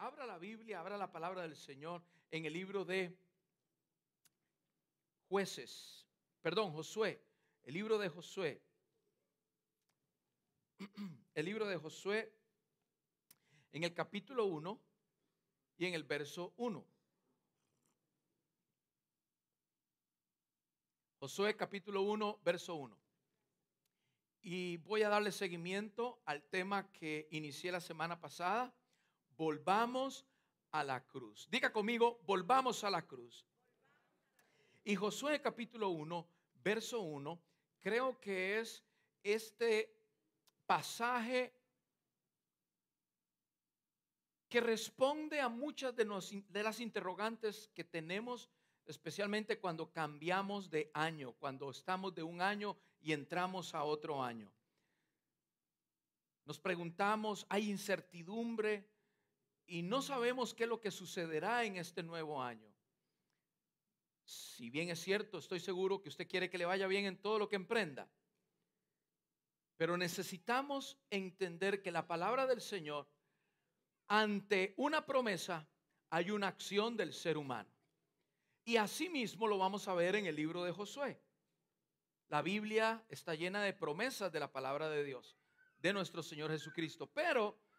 Abra la Biblia, abra la palabra del Señor en el libro de jueces, perdón, Josué, el libro de Josué. El libro de Josué en el capítulo 1 y en el verso 1. Josué capítulo 1, verso 1. Y voy a darle seguimiento al tema que inicié la semana pasada. Volvamos a la cruz. Diga conmigo, volvamos a la cruz. Y Josué capítulo 1, verso 1, creo que es este pasaje que responde a muchas de, de las interrogantes que tenemos especialmente cuando cambiamos de año, cuando estamos de un año y entramos a otro año. Nos preguntamos, hay incertidumbre y no sabemos qué es lo que sucederá en este nuevo año. Si bien es cierto, estoy seguro que usted quiere que le vaya bien en todo lo que emprenda, pero necesitamos entender que la palabra del Señor, ante una promesa, hay una acción del ser humano. Y asimismo lo vamos a ver en el libro de Josué. La Biblia está llena de promesas de la palabra de Dios, de nuestro Señor Jesucristo, pero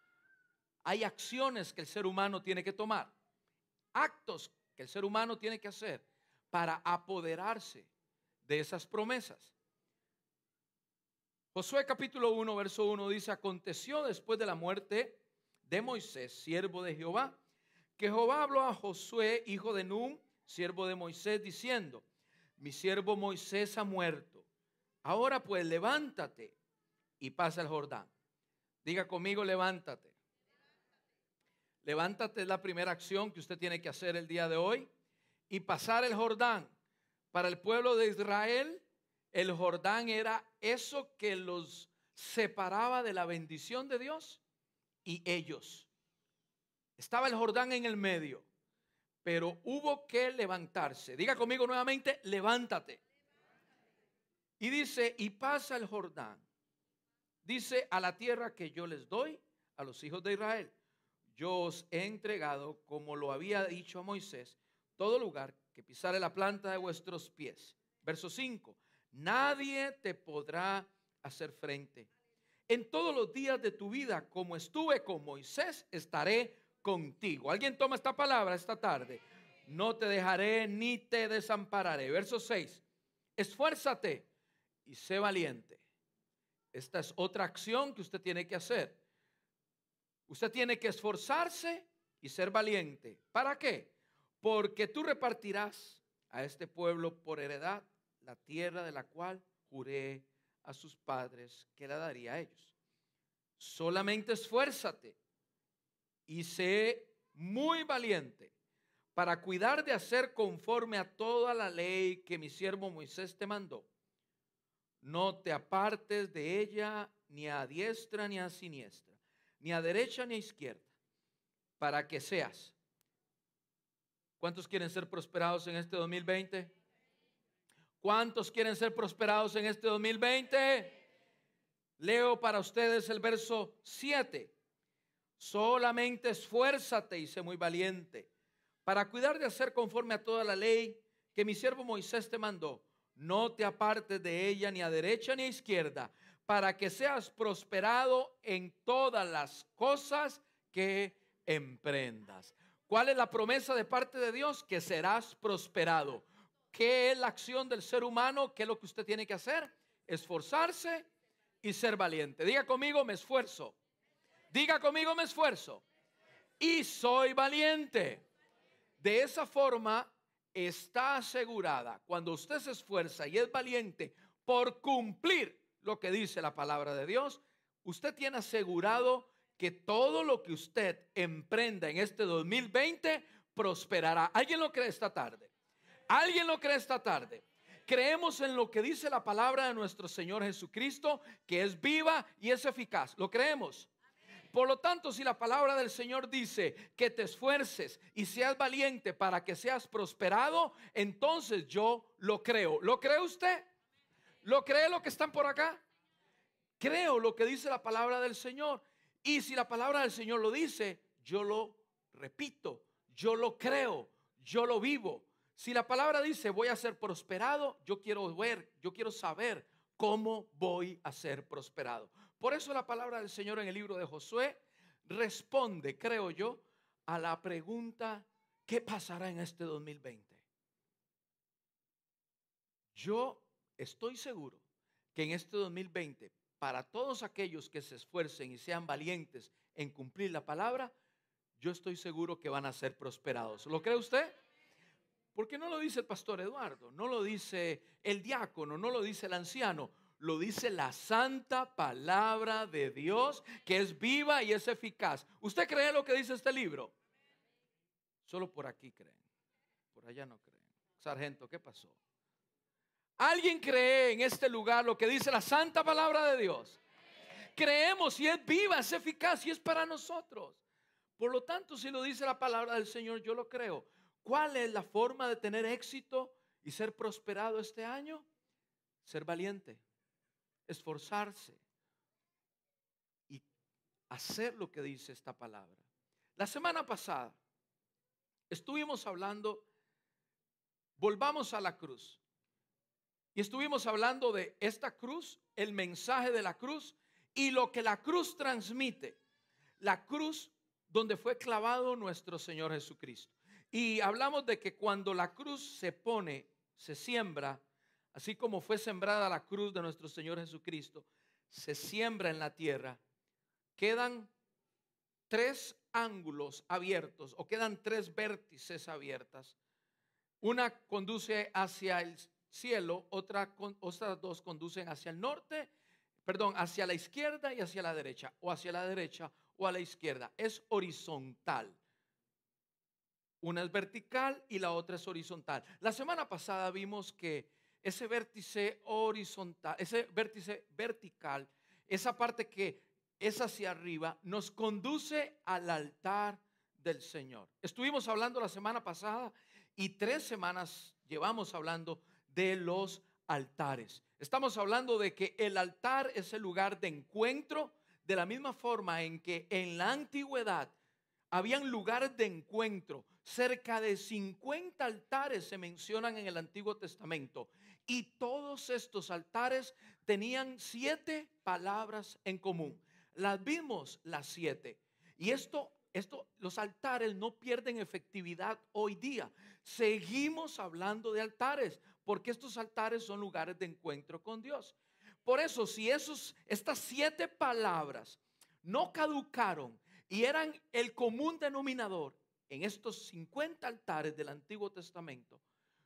hay acciones que el ser humano tiene que tomar, actos que el ser humano tiene que hacer para apoderarse de esas promesas. Josué capítulo 1, verso 1 dice, aconteció después de la muerte de Moisés, siervo de Jehová, que Jehová habló a Josué, hijo de Num, siervo de Moisés, diciendo, mi siervo Moisés ha muerto. Ahora pues levántate y pasa el Jordán. Diga conmigo, levántate. Levántate es la primera acción que usted tiene que hacer el día de hoy. Y pasar el Jordán. Para el pueblo de Israel, el Jordán era eso que los separaba de la bendición de Dios y ellos. Estaba el Jordán en el medio pero hubo que levantarse. Diga conmigo nuevamente, levántate. Y dice, y pasa el Jordán. Dice, a la tierra que yo les doy a los hijos de Israel. Yo os he entregado, como lo había dicho a Moisés, todo lugar que pisare la planta de vuestros pies. Verso 5. Nadie te podrá hacer frente. En todos los días de tu vida, como estuve con Moisés, estaré contigo. ¿Alguien toma esta palabra esta tarde? No te dejaré ni te desampararé. Verso 6. Esfuérzate y sé valiente. Esta es otra acción que usted tiene que hacer. Usted tiene que esforzarse y ser valiente. ¿Para qué? Porque tú repartirás a este pueblo por heredad la tierra de la cual juré a sus padres que la daría a ellos. Solamente esfuérzate y sé muy valiente para cuidar de hacer conforme a toda la ley que mi siervo Moisés te mandó. No te apartes de ella ni a diestra ni a siniestra, ni a derecha ni a izquierda, para que seas. ¿Cuántos quieren ser prosperados en este 2020? ¿Cuántos quieren ser prosperados en este 2020? Leo para ustedes el verso 7. Solamente esfuérzate y sé muy valiente para cuidar de hacer conforme a toda la ley que mi siervo Moisés te mandó. No te apartes de ella ni a derecha ni a izquierda, para que seas prosperado en todas las cosas que emprendas. ¿Cuál es la promesa de parte de Dios? Que serás prosperado. ¿Qué es la acción del ser humano? ¿Qué es lo que usted tiene que hacer? Esforzarse y ser valiente. Diga conmigo, me esfuerzo Diga conmigo, me esfuerzo. Y soy valiente. De esa forma está asegurada, cuando usted se esfuerza y es valiente por cumplir lo que dice la palabra de Dios, usted tiene asegurado que todo lo que usted emprenda en este 2020 prosperará. ¿Alguien lo cree esta tarde? ¿Alguien lo cree esta tarde? Creemos en lo que dice la palabra de nuestro Señor Jesucristo, que es viva y es eficaz. ¿Lo creemos? Por lo tanto, si la palabra del Señor dice que te esfuerces y seas valiente para que seas prosperado, entonces yo lo creo. ¿Lo cree usted? ¿Lo cree lo que están por acá? Creo lo que dice la palabra del Señor. Y si la palabra del Señor lo dice, yo lo repito, yo lo creo, yo lo vivo. Si la palabra dice voy a ser prosperado, yo quiero ver, yo quiero saber cómo voy a ser prosperado. Por eso la palabra del Señor en el libro de Josué responde, creo yo, a la pregunta, ¿qué pasará en este 2020? Yo estoy seguro que en este 2020, para todos aquellos que se esfuercen y sean valientes en cumplir la palabra, yo estoy seguro que van a ser prosperados. ¿Lo cree usted? Porque no lo dice el pastor Eduardo, no lo dice el diácono, no lo dice el anciano, lo dice la santa palabra de Dios que es viva y es eficaz. ¿Usted cree lo que dice este libro? Solo por aquí creen, por allá no creen. Sargento, ¿qué pasó? ¿Alguien cree en este lugar lo que dice la santa palabra de Dios? Creemos y es viva, es eficaz y es para nosotros. Por lo tanto, si lo dice la palabra del Señor, yo lo creo. ¿Cuál es la forma de tener éxito y ser prosperado este año? Ser valiente, esforzarse y hacer lo que dice esta palabra. La semana pasada estuvimos hablando, volvamos a la cruz, y estuvimos hablando de esta cruz, el mensaje de la cruz y lo que la cruz transmite. La cruz donde fue clavado nuestro Señor Jesucristo. Y hablamos de que cuando la cruz se pone, se siembra, así como fue sembrada la cruz de nuestro Señor Jesucristo, se siembra en la tierra, quedan tres ángulos abiertos o quedan tres vértices abiertas. Una conduce hacia el cielo, otra, otras dos conducen hacia el norte, perdón, hacia la izquierda y hacia la derecha, o hacia la derecha o a la izquierda. Es horizontal. Una es vertical y la otra es horizontal. La semana pasada vimos que ese vértice horizontal, ese vértice vertical, esa parte que es hacia arriba, nos conduce al altar del Señor. Estuvimos hablando la semana pasada y tres semanas llevamos hablando de los altares. Estamos hablando de que el altar es el lugar de encuentro, de la misma forma en que en la antigüedad habían lugares de encuentro. Cerca de 50 altares se mencionan en el Antiguo Testamento. Y todos estos altares tenían siete palabras en común. Las vimos las siete. Y esto, esto, los altares no pierden efectividad hoy día. Seguimos hablando de altares porque estos altares son lugares de encuentro con Dios. Por eso, si esos, estas siete palabras no caducaron y eran el común denominador en estos 50 altares del Antiguo Testamento.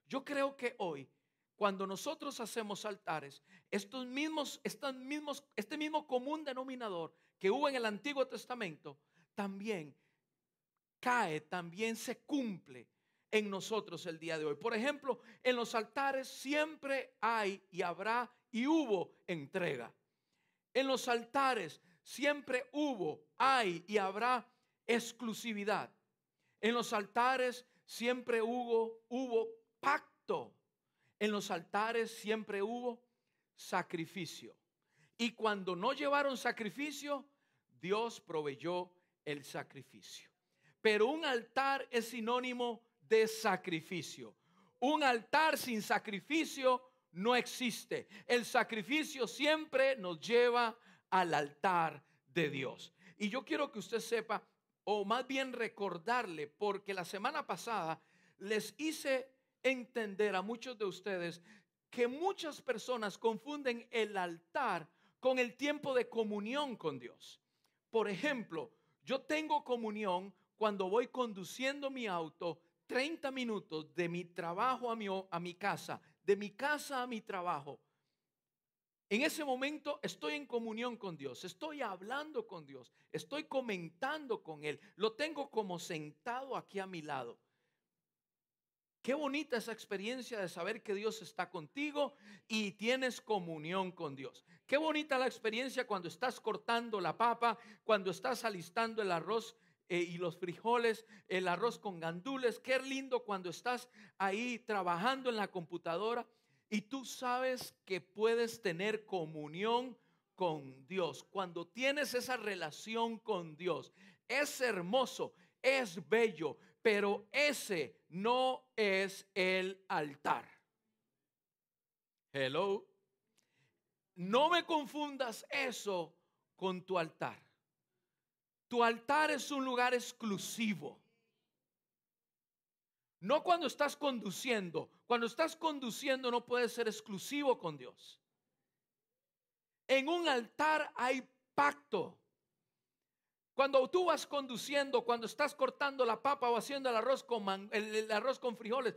Yo creo que hoy, cuando nosotros hacemos altares, estos mismos, estos mismos, este mismo común denominador que hubo en el Antiguo Testamento, también cae, también se cumple en nosotros el día de hoy. Por ejemplo, en los altares siempre hay y habrá y hubo entrega. En los altares siempre hubo, hay y habrá exclusividad. En los altares siempre hubo, hubo pacto. En los altares siempre hubo sacrificio. Y cuando no llevaron sacrificio, Dios proveyó el sacrificio. Pero un altar es sinónimo de sacrificio. Un altar sin sacrificio no existe. El sacrificio siempre nos lleva al altar de Dios. Y yo quiero que usted sepa, o más bien recordarle, porque la semana pasada les hice entender a muchos de ustedes que muchas personas confunden el altar con el tiempo de comunión con Dios. Por ejemplo, yo tengo comunión cuando voy conduciendo mi auto 30 minutos de mi trabajo a mi, a mi casa, de mi casa a mi trabajo. En ese momento estoy en comunión con Dios, estoy hablando con Dios, estoy comentando con Él, lo tengo como sentado aquí a mi lado. Qué bonita esa experiencia de saber que Dios está contigo y tienes comunión con Dios. Qué bonita la experiencia cuando estás cortando la papa, cuando estás alistando el arroz eh, y los frijoles, el arroz con gandules. Qué lindo cuando estás ahí trabajando en la computadora y tú sabes que puedes tener comunión con Dios. Cuando tienes esa relación con Dios, es hermoso. es bello, pero ese no es el altar. Hello. No me confundas eso con tu altar. Tu altar es un lugar exclusivo. No cuando estás conduciendo. Cuando estás conduciendo no puedes ser exclusivo con Dios. En un altar hay pacto. Cuando tú vas conduciendo, cuando estás cortando la papa o haciendo el arroz con, el arroz con frijoles,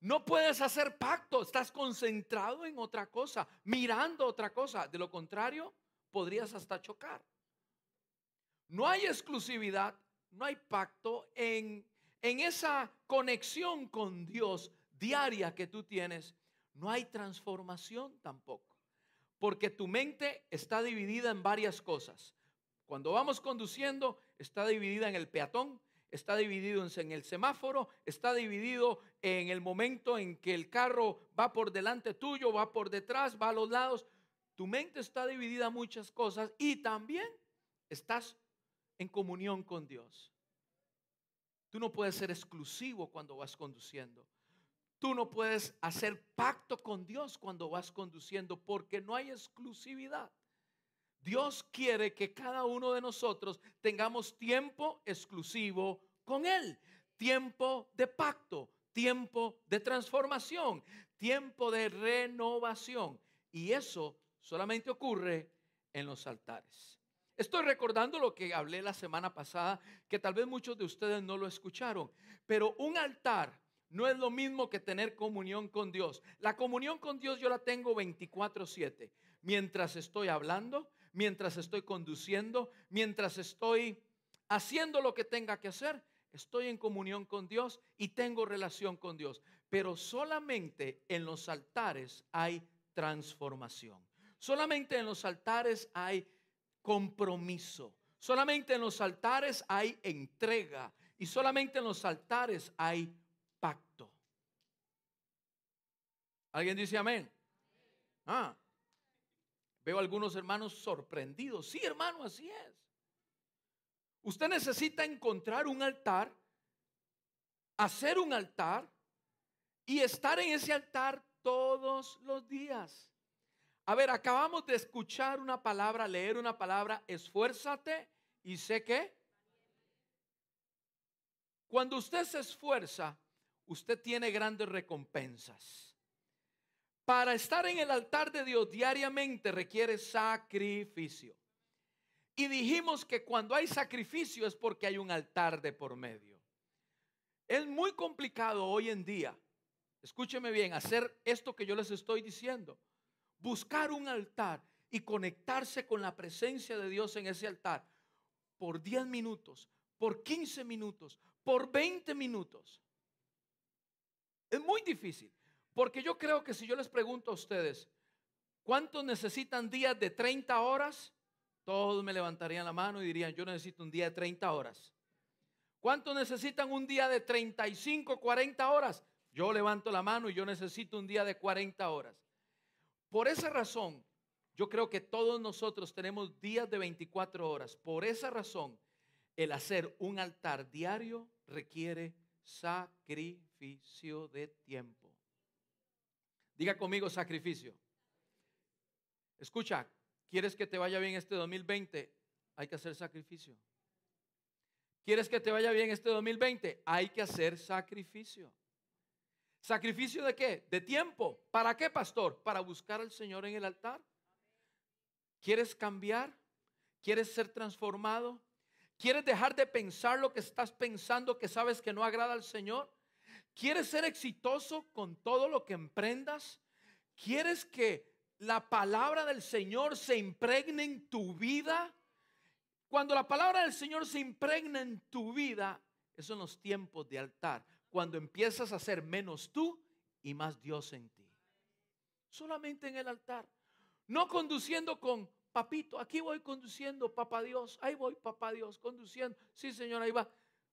no puedes hacer pacto, estás concentrado en otra cosa, mirando otra cosa. De lo contrario, podrías hasta chocar. No hay exclusividad, no hay pacto en, en esa conexión con Dios diaria que tú tienes. No hay transformación tampoco, porque tu mente está dividida en varias cosas. Cuando vamos conduciendo, está dividida en el peatón, está dividido en el semáforo, está dividido en el momento en que el carro va por delante tuyo, va por detrás, va a los lados. Tu mente está dividida en muchas cosas y también estás en comunión con Dios. Tú no puedes ser exclusivo cuando vas conduciendo. Tú no puedes hacer pacto con Dios cuando vas conduciendo porque no hay exclusividad. Dios quiere que cada uno de nosotros tengamos tiempo exclusivo con Él, tiempo de pacto, tiempo de transformación, tiempo de renovación. Y eso solamente ocurre en los altares. Estoy recordando lo que hablé la semana pasada, que tal vez muchos de ustedes no lo escucharon, pero un altar no es lo mismo que tener comunión con Dios. La comunión con Dios yo la tengo 24/7. Mientras estoy hablando, mientras estoy conduciendo, mientras estoy haciendo lo que tenga que hacer, estoy en comunión con Dios y tengo relación con Dios. Pero solamente en los altares hay transformación. Solamente en los altares hay compromiso. Solamente en los altares hay entrega. Y solamente en los altares hay pacto. ¿Alguien dice amén? Ah, Veo algunos hermanos sorprendidos. Sí, hermano, así es. Usted necesita encontrar un altar, hacer un altar y estar en ese altar todos los días. A ver, acabamos de escuchar una palabra, leer una palabra, esfuérzate y sé que. Cuando usted se esfuerza, usted tiene grandes recompensas. Para estar en el altar de Dios diariamente requiere sacrificio. Y dijimos que cuando hay sacrificio es porque hay un altar de por medio. Es muy complicado hoy en día, escúcheme bien, hacer esto que yo les estoy diciendo. Buscar un altar y conectarse con la presencia de Dios en ese altar por 10 minutos, por 15 minutos, por 20 minutos. Es muy difícil. Porque yo creo que si yo les pregunto a ustedes, ¿cuántos necesitan días de 30 horas? Todos me levantarían la mano y dirían, yo necesito un día de 30 horas. ¿Cuántos necesitan un día de 35, 40 horas? Yo levanto la mano y yo necesito un día de 40 horas. Por esa razón, yo creo que todos nosotros tenemos días de 24 horas. Por esa razón, el hacer un altar diario requiere sacrificio de tiempo. Diga conmigo sacrificio. Escucha, ¿quieres que te vaya bien este 2020? Hay que hacer sacrificio. ¿Quieres que te vaya bien este 2020? Hay que hacer sacrificio. ¿Sacrificio de qué? De tiempo. ¿Para qué, pastor? Para buscar al Señor en el altar. ¿Quieres cambiar? ¿Quieres ser transformado? ¿Quieres dejar de pensar lo que estás pensando que sabes que no agrada al Señor? ¿Quieres ser exitoso con todo lo que emprendas? ¿Quieres que la palabra del Señor se impregne en tu vida? Cuando la palabra del Señor se impregna en tu vida, esos son los tiempos de altar. Cuando empiezas a ser menos tú y más Dios en ti. Solamente en el altar. No conduciendo con papito. Aquí voy conduciendo, papá Dios. Ahí voy, papá Dios, conduciendo. Sí, Señor, ahí va.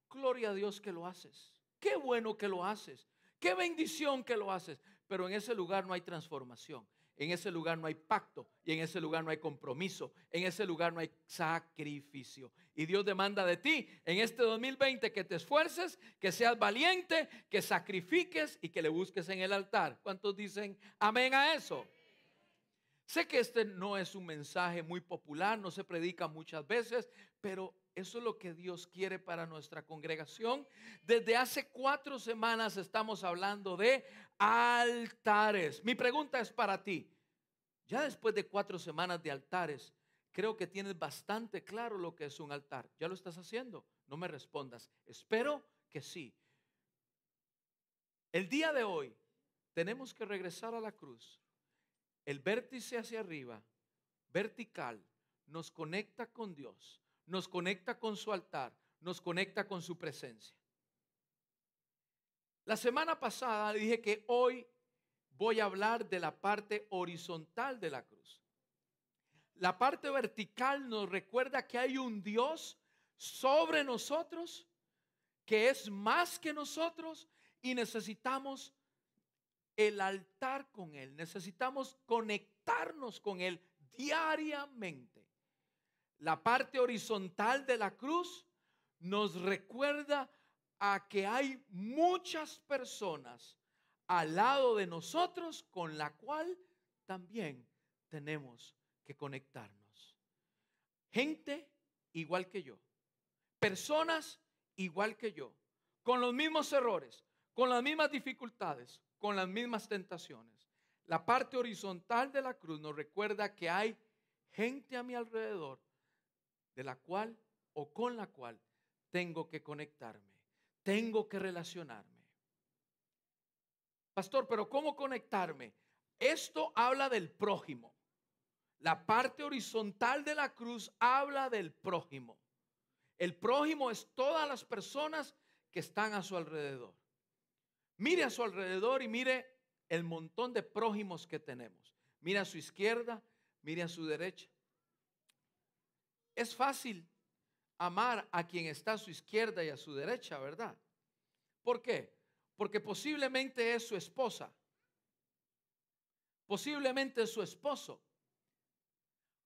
Gloria a Dios que lo haces. Qué bueno que lo haces. Qué bendición que lo haces. Pero en ese lugar no hay transformación. En ese lugar no hay pacto y en ese lugar no hay compromiso, en ese lugar no hay sacrificio. Y Dios demanda de ti en este 2020 que te esfuerces, que seas valiente, que sacrifiques y que le busques en el altar. ¿Cuántos dicen amén a eso? Sé que este no es un mensaje muy popular, no se predica muchas veces, pero eso es lo que Dios quiere para nuestra congregación. Desde hace cuatro semanas estamos hablando de altares. Mi pregunta es para ti. Ya después de cuatro semanas de altares, creo que tienes bastante claro lo que es un altar. ¿Ya lo estás haciendo? No me respondas. Espero que sí. El día de hoy tenemos que regresar a la cruz el vértice hacia arriba, vertical, nos conecta con Dios, nos conecta con su altar, nos conecta con su presencia. La semana pasada dije que hoy voy a hablar de la parte horizontal de la cruz. La parte vertical nos recuerda que hay un Dios sobre nosotros, que es más que nosotros y necesitamos el altar con Él. Necesitamos conectarnos con Él diariamente. La parte horizontal de la cruz nos recuerda a que hay muchas personas al lado de nosotros con la cual también tenemos que conectarnos. Gente igual que yo. Personas igual que yo. Con los mismos errores, con las mismas dificultades, con las mismas tentaciones. La parte horizontal de la cruz nos recuerda que hay gente a mi alrededor de la cual o con la cual tengo que conectarme, tengo que relacionarme. Pastor, pero ¿cómo conectarme? Esto habla del prójimo. La parte horizontal de la cruz habla del prójimo. El prójimo es todas las personas que están a su alrededor. Mire a su alrededor y mire el montón de prójimos que tenemos. Mire a su izquierda, mire a su derecha. Es fácil amar a quien está a su izquierda y a su derecha, ¿verdad? ¿Por qué? Porque posiblemente es su esposa. Posiblemente es su esposo.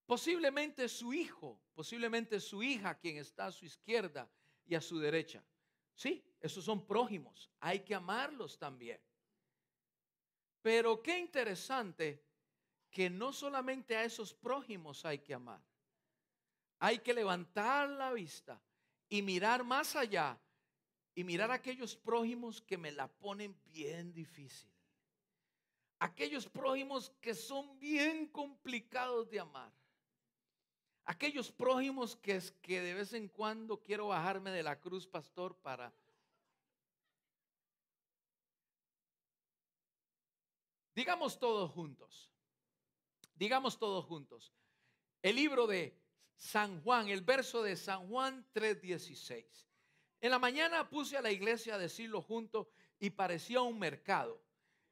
Posiblemente es su hijo. Posiblemente es su hija quien está a su izquierda y a su derecha. Sí, esos son prójimos. Hay que amarlos también. Pero qué interesante que no solamente a esos prójimos hay que amar. Hay que levantar la vista y mirar más allá y mirar a aquellos prójimos que me la ponen bien difícil. Aquellos prójimos que son bien complicados de amar. Aquellos prójimos que es que de vez en cuando quiero bajarme de la cruz, pastor, para Digamos todos juntos. Digamos todos juntos. El libro de San Juan, el verso de San Juan 3:16. En la mañana puse a la iglesia a decirlo junto y parecía un mercado.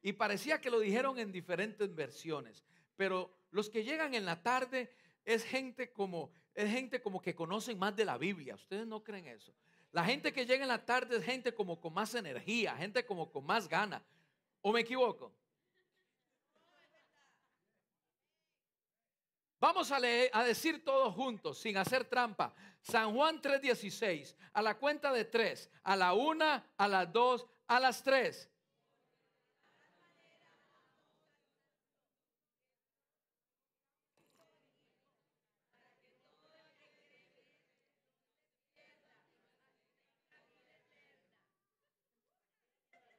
Y parecía que lo dijeron en diferentes versiones. Pero los que llegan en la tarde es gente como, es gente como que conocen más de la Biblia. ¿Ustedes no creen eso? La gente que llega en la tarde es gente como con más energía, gente como con más gana. ¿O me equivoco? Vamos a, leer, a decir todos juntos, sin hacer trampa. San Juan 3:16, a la cuenta de tres, a la una, a las dos, a las tres.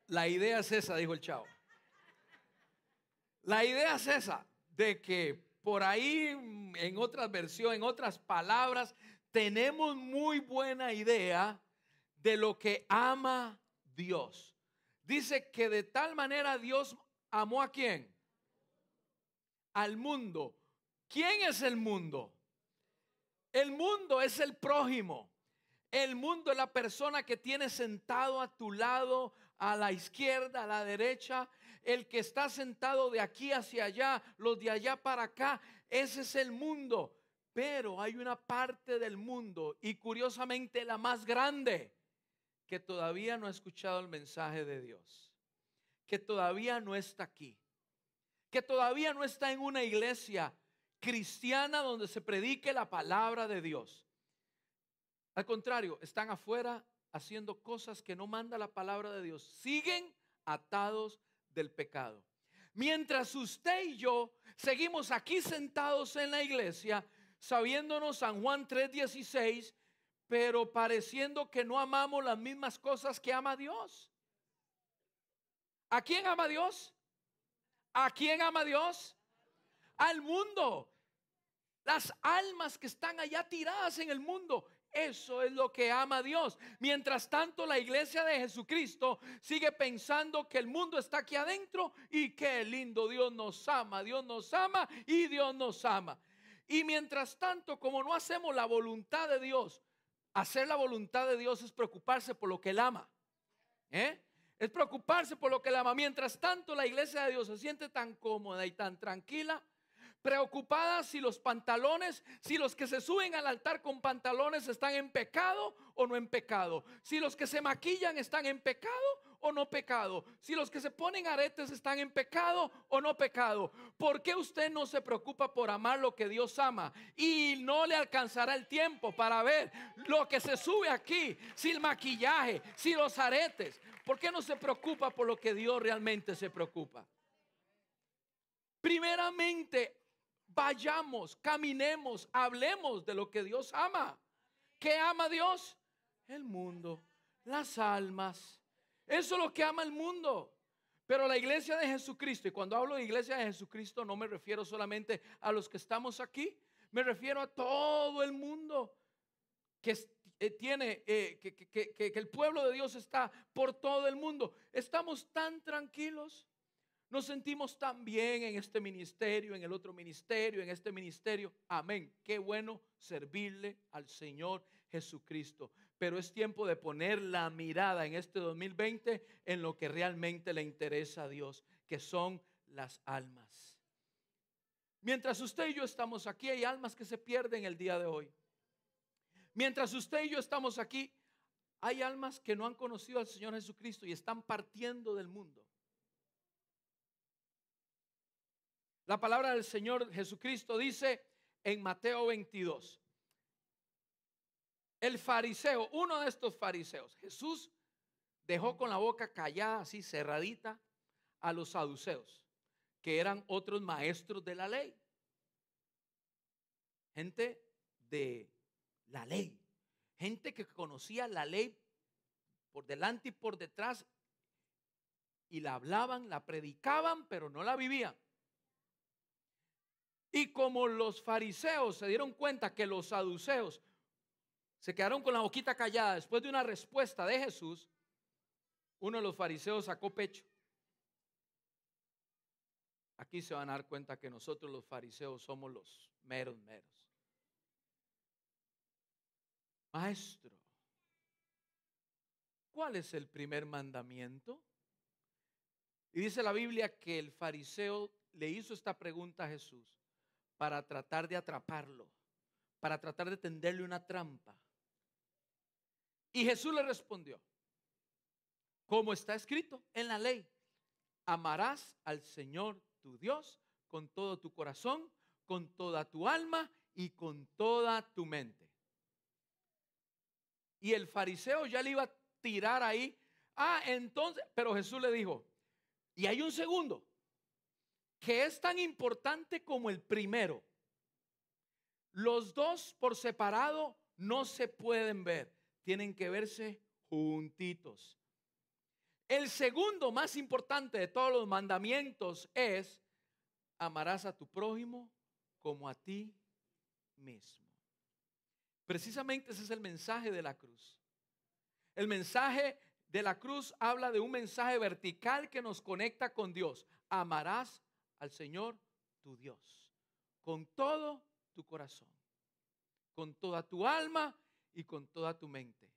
La idea es esa, dijo el chavo. La idea es esa, de que por ahí en otras versiones, en otras palabras, tenemos muy buena idea de lo que ama Dios. Dice que de tal manera Dios amó a quién? Al mundo. ¿Quién es el mundo? El mundo es el prójimo. El mundo es la persona que tiene sentado a tu lado, a la izquierda, a la derecha, el que está sentado de aquí hacia allá, los de allá para acá. Ese es el mundo. Pero hay una parte del mundo, y curiosamente la más grande, que todavía no ha escuchado el mensaje de Dios, que todavía no está aquí, que todavía no está en una iglesia cristiana donde se predique la palabra de Dios. Al contrario, están afuera haciendo cosas que no manda la palabra de Dios. Siguen atados del pecado. Mientras usted y yo seguimos aquí sentados en la iglesia, sabiéndonos San Juan 3:16, pero pareciendo que no amamos las mismas cosas que ama Dios. ¿A quién ama Dios? ¿A quién ama Dios? Al mundo. Las almas que están allá tiradas en el mundo. Eso es lo que ama Dios. Mientras tanto, la iglesia de Jesucristo sigue pensando que el mundo está aquí adentro y que lindo Dios nos ama. Dios nos ama y Dios nos ama. Y mientras tanto, como no hacemos la voluntad de Dios, hacer la voluntad de Dios es preocuparse por lo que Él ama. ¿eh? Es preocuparse por lo que Él ama. Mientras tanto, la iglesia de Dios se siente tan cómoda y tan tranquila preocupadas si los pantalones, si los que se suben al altar con pantalones están en pecado o no en pecado, si los que se maquillan están en pecado o no pecado, si los que se ponen aretes están en pecado o no pecado. ¿Por qué usted no se preocupa por amar lo que Dios ama y no le alcanzará el tiempo para ver lo que se sube aquí, si el maquillaje, si los aretes? ¿Por qué no se preocupa por lo que Dios realmente se preocupa? Primeramente, vayamos, caminemos, hablemos de lo que Dios ama. ¿Qué ama Dios? El mundo, las almas. Eso es lo que ama el mundo. Pero la iglesia de Jesucristo, y cuando hablo de iglesia de Jesucristo no me refiero solamente a los que estamos aquí, me refiero a todo el mundo que eh, tiene, eh, que, que el pueblo de Dios está por todo el mundo. Estamos tan tranquilos nos sentimos tan bien en este ministerio, en el otro ministerio, en este ministerio. Amén. Qué bueno servirle al Señor Jesucristo. Pero es tiempo de poner la mirada en este 2020 en lo que realmente le interesa a Dios, que son las almas. Mientras usted y yo estamos aquí, hay almas que se pierden el día de hoy. Mientras usted y yo estamos aquí, hay almas que no han conocido al Señor Jesucristo y están partiendo del mundo. La palabra del Señor Jesucristo dice en Mateo 22. El fariseo, uno de estos fariseos, Jesús dejó con la boca callada, así cerradita, a los saduceos, que eran otros maestros de la ley. Gente de la ley, gente que conocía la ley por delante y por detrás y la hablaban, la predicaban, pero no la vivían. Y como los fariseos se dieron cuenta que los saduceos se quedaron con la boquita callada después de una respuesta de Jesús, uno de los fariseos sacó pecho. Aquí se van a dar cuenta que nosotros los fariseos somos los meros, meros. Maestro, ¿cuál es el primer mandamiento? Y dice la Biblia que el fariseo le hizo esta pregunta a Jesús para tratar de atraparlo, para tratar de tenderle una trampa. Y Jesús le respondió, como está escrito en la ley, amarás al Señor tu Dios con todo tu corazón, con toda tu alma y con toda tu mente. Y el fariseo ya le iba a tirar ahí. Ah, entonces, pero Jesús le dijo, y hay un segundo, que es tan importante como el primero. Los dos por separado no se pueden ver, tienen que verse juntitos. El segundo más importante de todos los mandamientos es amarás a tu prójimo como a ti mismo. Precisamente ese es el mensaje de la cruz. El mensaje de la cruz habla de un mensaje vertical que nos conecta con Dios. Amarás al Señor tu Dios con todo tu corazón, con toda tu alma y con toda tu mente.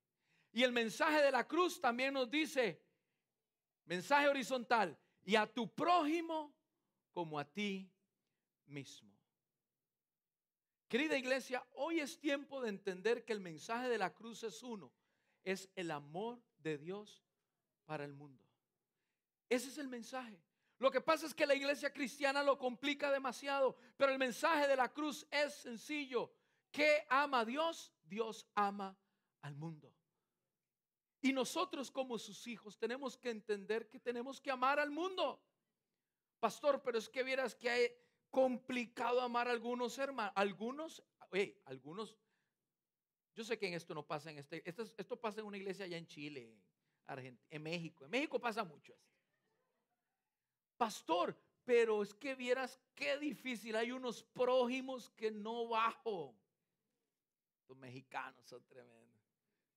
Y el mensaje de la cruz también nos dice, mensaje horizontal, y a tu prójimo como a ti mismo. Querida iglesia, hoy es tiempo de entender que el mensaje de la cruz es uno, es el amor de Dios para el mundo. Ese es el mensaje. Lo que pasa es que la iglesia cristiana lo complica demasiado, pero el mensaje de la cruz es sencillo. ¿Qué ama a Dios? Dios ama al mundo. Y nosotros como sus hijos tenemos que entender que tenemos que amar al mundo. Pastor, pero es que vieras que hay complicado amar a algunos hermanos. Algunos, algunos, yo sé que en esto no pasa en este, esto, esto pasa en una iglesia allá en Chile, Argentina, en México. En México pasa mucho esto. Pastor, pero es que vieras qué difícil. Hay unos prójimos que no bajo. Los mexicanos son tremendos.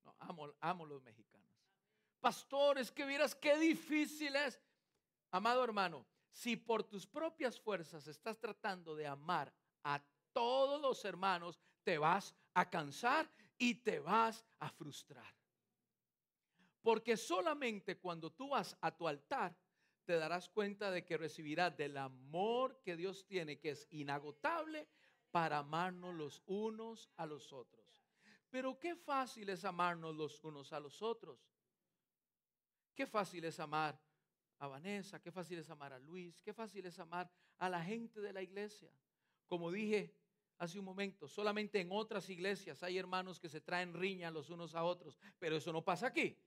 No, amo, amo los mexicanos. Pastor, es que vieras qué difícil es. Amado hermano, si por tus propias fuerzas estás tratando de amar a todos los hermanos, te vas a cansar y te vas a frustrar. Porque solamente cuando tú vas a tu altar, te darás cuenta de que recibirás del amor que Dios tiene, que es inagotable, para amarnos los unos a los otros. Pero qué fácil es amarnos los unos a los otros. Qué fácil es amar a Vanessa, qué fácil es amar a Luis, qué fácil es amar a la gente de la iglesia. Como dije hace un momento, solamente en otras iglesias hay hermanos que se traen riña los unos a otros, pero eso no pasa aquí.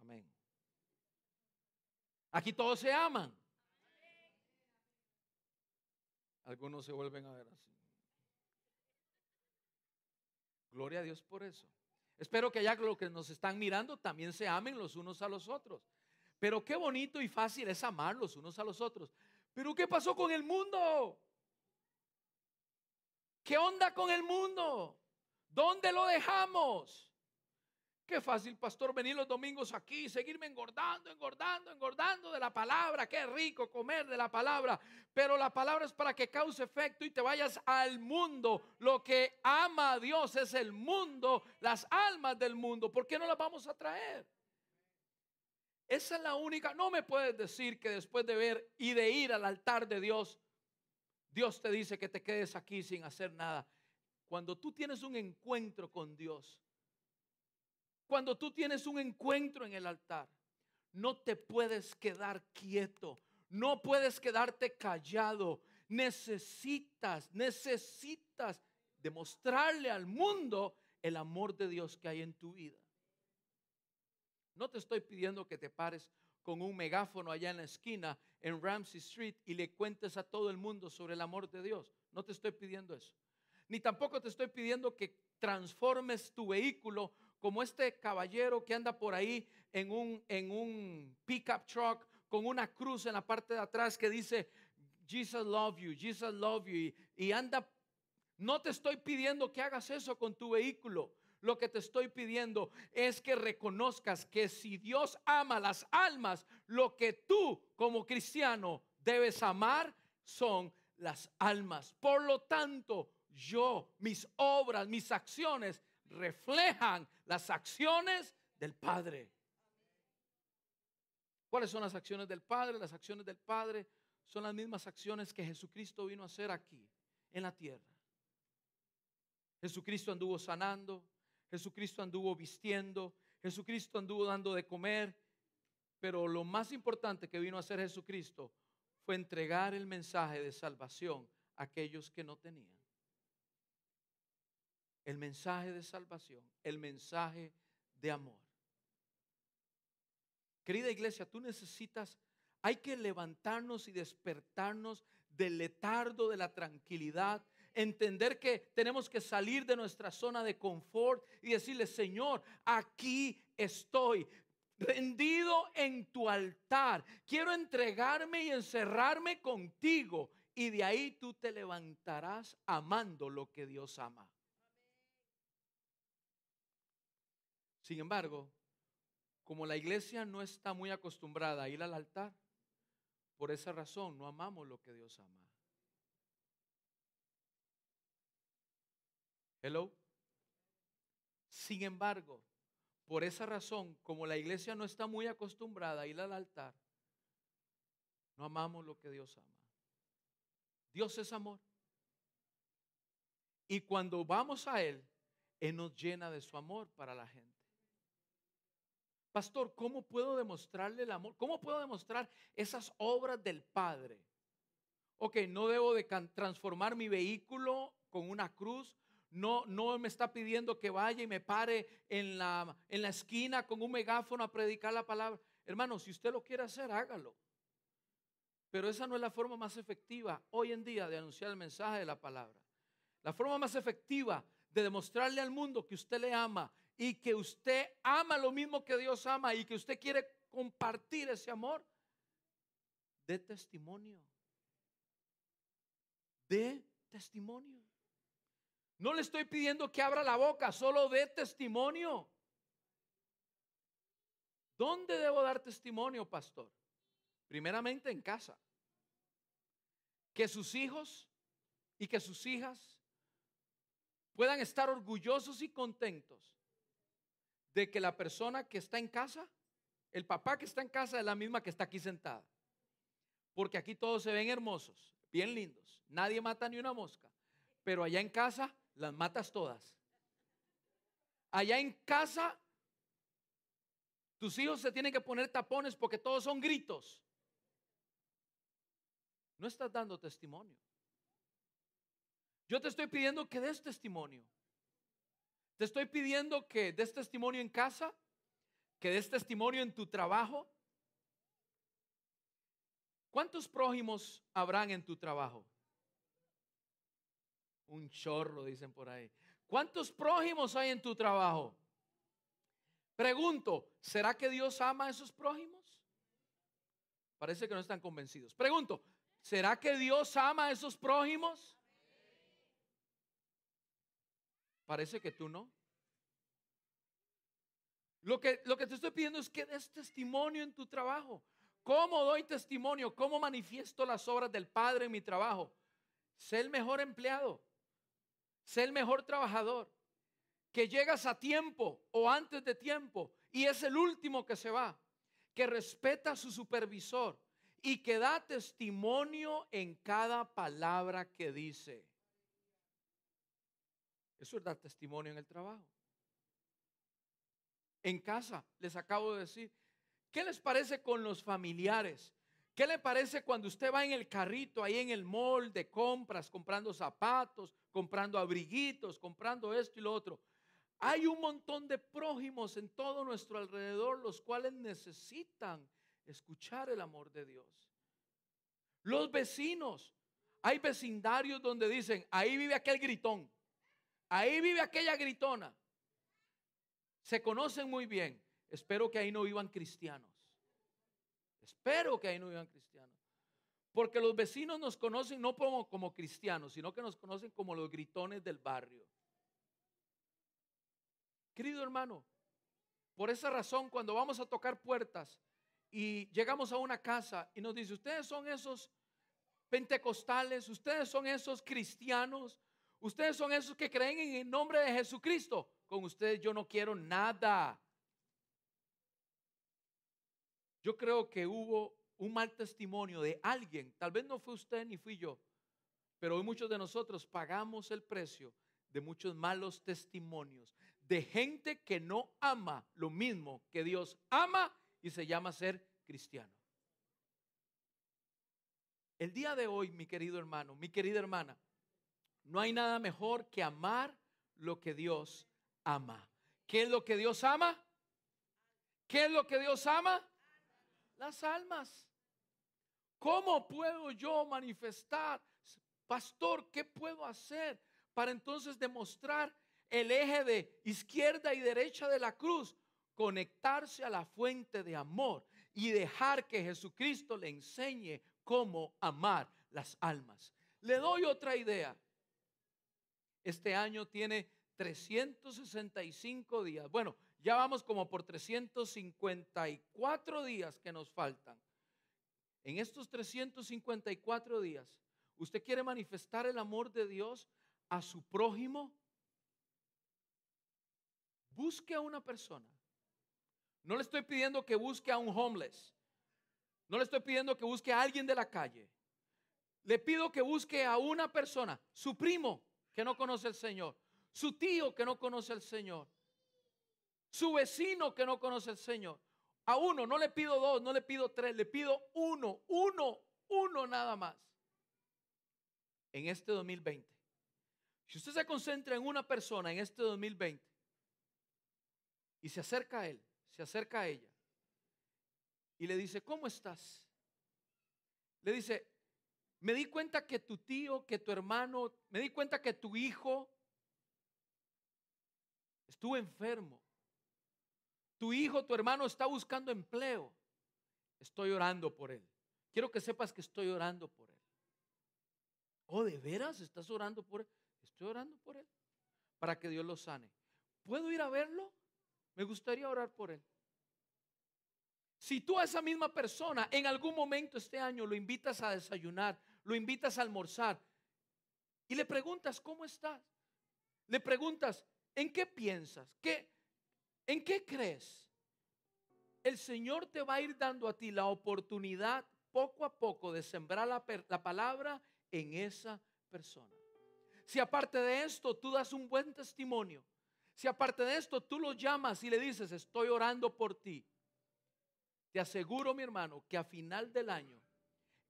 Amén. Aquí todos se aman. Algunos se vuelven a ver así. Gloria a Dios por eso. Espero que allá los que nos están mirando también se amen los unos a los otros. Pero qué bonito y fácil es amar los unos a los otros. Pero ¿qué pasó con el mundo? ¿Qué onda con el mundo? ¿Dónde lo dejamos? Qué fácil, pastor, venir los domingos aquí y seguirme engordando, engordando, engordando de la palabra. Qué rico comer de la palabra. Pero la palabra es para que cause efecto y te vayas al mundo. Lo que ama a Dios es el mundo, las almas del mundo. ¿Por qué no las vamos a traer? Esa es la única. No me puedes decir que después de ver y de ir al altar de Dios, Dios te dice que te quedes aquí sin hacer nada. Cuando tú tienes un encuentro con Dios, cuando tú tienes un encuentro en el altar, no te puedes quedar quieto, no puedes quedarte callado. Necesitas, necesitas demostrarle al mundo el amor de Dios que hay en tu vida. No te estoy pidiendo que te pares con un megáfono allá en la esquina en Ramsey Street y le cuentes a todo el mundo sobre el amor de Dios. No te estoy pidiendo eso. Ni tampoco te estoy pidiendo que transformes tu vehículo como este caballero que anda por ahí en un, en un pickup truck con una cruz en la parte de atrás que dice, Jesus love you, Jesus love you, y, anda, no te estoy pidiendo que hagas eso con tu vehículo. Lo que te estoy pidiendo es que reconozcas que si Dios ama las almas, lo que tú como cristiano debes amar son las almas. Por lo tanto, yo, mis obras, mis acciones reflejan las acciones del Padre. ¿Cuáles son las acciones del Padre? Las acciones del Padre son las mismas acciones que Jesucristo vino a hacer aquí, en la tierra. Jesucristo anduvo sanando, Jesucristo anduvo vistiendo, Jesucristo anduvo dando de comer, pero lo más importante que vino a hacer Jesucristo fue entregar el mensaje de salvación a aquellos que no tenían el mensaje de salvación, el mensaje de amor. Querida iglesia, tú necesitas, hay que levantarnos y despertarnos del letardo de la tranquilidad, entender que tenemos que salir de nuestra zona de confort y decirle, Señor, aquí estoy, rendido en tu altar. Quiero entregarme y encerrarme contigo. Y de ahí tú te levantarás amando lo que Dios ama. Sin embargo, como la iglesia no está muy acostumbrada a ir al altar, por esa razón no amamos lo que Dios ama. Hello. Sin embargo, por esa razón, como la iglesia no está muy acostumbrada a ir al altar, no amamos lo que Dios ama. Dios es amor. Y cuando vamos a Él, Él nos llena de su amor para la gente. Pastor, ¿cómo puedo demostrarle el amor? ¿Cómo puedo demostrar esas obras del Padre? Ok, no debo de transformar mi vehículo con una cruz. No, no me está pidiendo que vaya y me pare en la, en la esquina con un megáfono a predicar la palabra. Hermano, si usted lo quiere hacer, hágalo. Pero esa no es la forma más efectiva hoy en día de anunciar el mensaje de la palabra. La forma más efectiva de demostrarle al mundo que usted le ama y que usted ama lo mismo que Dios ama y que usted quiere compartir ese amor, de testimonio. De testimonio. No le estoy pidiendo que abra la boca, solo de testimonio. ¿Dónde debo dar testimonio, pastor? Primeramente en casa. Que sus hijos y que sus hijas puedan estar orgullosos y contentos de que la persona que está en casa, el papá que está en casa es la misma que está aquí sentada. Porque aquí todos se ven hermosos, bien lindos. Nadie mata ni una mosca. Pero allá en casa las matas todas. Allá en casa tus hijos se tienen que poner tapones porque todos son gritos. No estás dando testimonio. Yo te estoy pidiendo que des testimonio. Te estoy pidiendo que des testimonio en casa, que des testimonio en tu trabajo. ¿Cuántos prójimos habrán en tu trabajo? Un chorro, dicen por ahí. ¿Cuántos prójimos hay en tu trabajo? Pregunto, ¿será que Dios ama a esos prójimos? Parece que no están convencidos. Pregunto, ¿será que Dios ama a esos prójimos? Parece que tú no. Lo que, lo que te estoy pidiendo es que des testimonio en tu trabajo. ¿Cómo doy testimonio? ¿Cómo manifiesto las obras del Padre en mi trabajo? Sé el mejor empleado. Sé el mejor trabajador que llegas a tiempo o antes de tiempo y es el último que se va, que respeta a su supervisor y que da testimonio en cada palabra que dice. Eso es dar testimonio en el trabajo. En casa, les acabo de decir, ¿qué les parece con los familiares? ¿Qué le parece cuando usted va en el carrito ahí en el mall de compras, comprando zapatos, comprando abriguitos, comprando esto y lo otro? Hay un montón de prójimos en todo nuestro alrededor, los cuales necesitan escuchar el amor de Dios. Los vecinos, hay vecindarios donde dicen, ahí vive aquel gritón, ahí vive aquella gritona. Se conocen muy bien. Espero que ahí no vivan cristianos. Espero que ahí no vivan cristianos. Porque los vecinos nos conocen no como, como cristianos, sino que nos conocen como los gritones del barrio. Querido hermano, por esa razón cuando vamos a tocar puertas y llegamos a una casa y nos dice, ustedes son esos pentecostales, ustedes son esos cristianos, ustedes son esos que creen en el nombre de Jesucristo, con ustedes yo no quiero nada. Yo creo que hubo un mal testimonio de alguien, tal vez no fue usted ni fui yo, pero hoy muchos de nosotros pagamos el precio de muchos malos testimonios, de gente que no ama lo mismo que Dios ama y se llama ser cristiano. El día de hoy, mi querido hermano, mi querida hermana, no hay nada mejor que amar lo que Dios ama. ¿Qué es lo que Dios ama? ¿Qué es lo que Dios ama? Las almas. ¿Cómo puedo yo manifestar? Pastor, ¿qué puedo hacer para entonces demostrar el eje de izquierda y derecha de la cruz, conectarse a la fuente de amor y dejar que Jesucristo le enseñe cómo amar las almas. Le doy otra idea. Este año tiene 365 días. Bueno, ya vamos como por 354 días que nos faltan. En estos 354 días, ¿usted quiere manifestar el amor de Dios a su prójimo? Busque a una persona. No le estoy pidiendo que busque a un homeless. No le estoy pidiendo que busque a alguien de la calle. Le pido que busque a una persona, su primo que no conoce al Señor, su tío que no conoce al Señor, Su vecino que no conoce al Señor. A uno, no le pido dos, no le pido tres, le pido uno, uno, uno nada más. En este 2020. Si usted se concentra en una persona en este 2020 y se acerca a él, se acerca a ella y le dice, ¿cómo estás? Le dice, me di cuenta que tu tío, que tu hermano, me di cuenta que tu hijo estuvo enfermo. Tu hijo, tu hermano está buscando empleo. Estoy orando por él. Quiero que sepas que estoy orando por él. ¿Oh, de veras estás orando por él? Estoy orando por él. Para que Dios lo sane. ¿Puedo ir a verlo? Me gustaría orar por él. Si tú a esa misma persona en algún momento este año lo invitas a desayunar, lo invitas a almorzar y le preguntas, ¿cómo estás? Le preguntas, ¿en qué piensas? ¿Qué, ¿En qué crees? El Señor te va a ir dando a ti la oportunidad poco a poco de sembrar la, la palabra en esa persona. Si aparte de esto tú das un buen testimonio, si aparte de esto tú lo llamas y le dices, estoy orando por ti, te aseguro, mi hermano, que a final del año,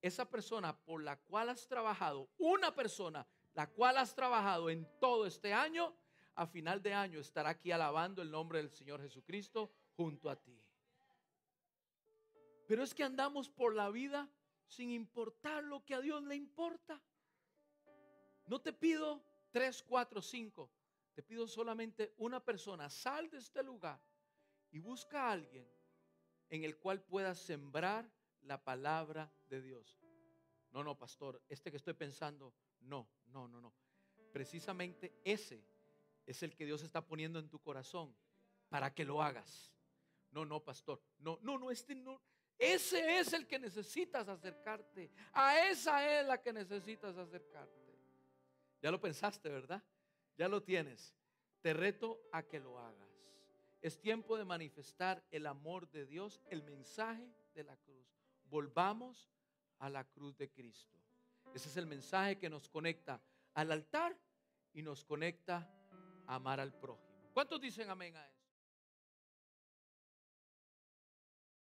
esa persona por la cual has trabajado, una persona la cual has trabajado en todo este año, a final de año estará aquí alabando el nombre del Señor Jesucristo junto a ti. Pero es que andamos por la vida sin importar lo que a Dios le importa. No te pido tres, cuatro, cinco. Te pido solamente una persona. Sal de este lugar y busca a alguien en el cual puedas sembrar la palabra de Dios. No, no, pastor, este que estoy pensando, no, no, no, no. Precisamente ese es el que Dios está poniendo en tu corazón para que lo hagas. No, no, pastor, no, no, no, este no. Ese es el que necesitas acercarte. A esa es la que necesitas acercarte. Ya lo pensaste, ¿verdad? Ya lo tienes. Te reto a que lo hagas. Es tiempo de manifestar el amor de Dios, el mensaje de la cruz. Volvamos a la cruz de Cristo. Ese es el mensaje que nos conecta al altar y nos conecta a amar al prójimo. ¿Cuántos dicen amén a eso?